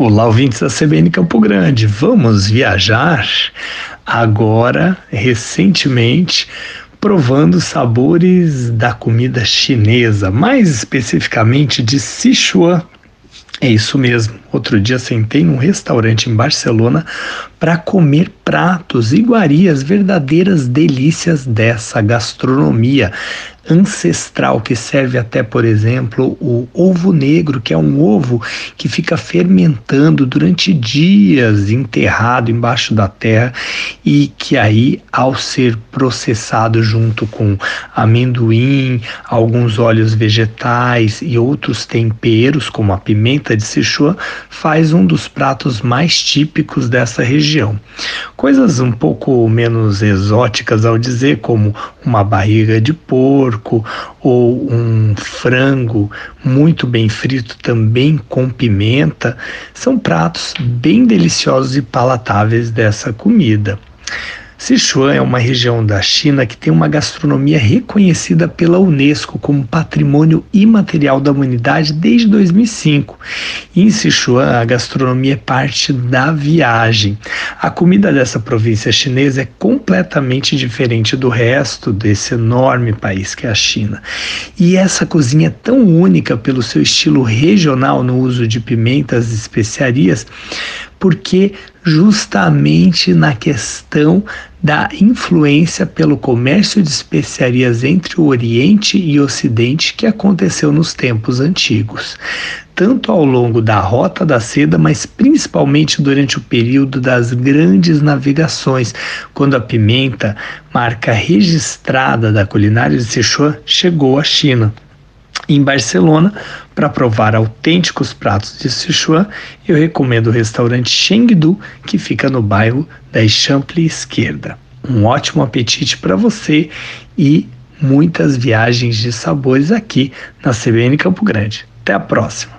Olá, ouvintes da CBN Campo Grande. Vamos viajar agora, recentemente, provando sabores da comida chinesa, mais especificamente de Sichuan. É isso mesmo. Outro dia sentei num restaurante em Barcelona para comer pratos, iguarias, verdadeiras delícias dessa gastronomia ancestral que serve até, por exemplo, o ovo negro, que é um ovo que fica fermentando durante dias, enterrado embaixo da terra e que aí, ao ser processado junto com amendoim, alguns óleos vegetais e outros temperos, como a pimenta de Sichuan, faz um dos pratos mais típicos dessa região. Coisas um pouco menos exóticas ao dizer, como uma barriga de porco ou um frango muito bem frito também com pimenta, são pratos bem deliciosos e palatáveis dessa comida. Sichuan é uma região da China que tem uma gastronomia reconhecida pela Unesco como patrimônio imaterial da humanidade desde 2005. E em Sichuan, a gastronomia é parte da viagem. A comida dessa província chinesa é completamente diferente do resto desse enorme país que é a China. E essa cozinha é tão única pelo seu estilo regional no uso de pimentas e especiarias, porque justamente na questão da influência pelo comércio de especiarias entre o Oriente e o Ocidente que aconteceu nos tempos antigos, tanto ao longo da Rota da Seda, mas principalmente durante o período das grandes navegações, quando a pimenta, marca registrada da culinária de Sichuan, chegou à China em Barcelona para provar autênticos pratos de Sichuan, eu recomendo o restaurante Chengdu, que fica no bairro da Eixample Esquerda. Um ótimo apetite para você e muitas viagens de sabores aqui na CBN Campo Grande. Até a próxima!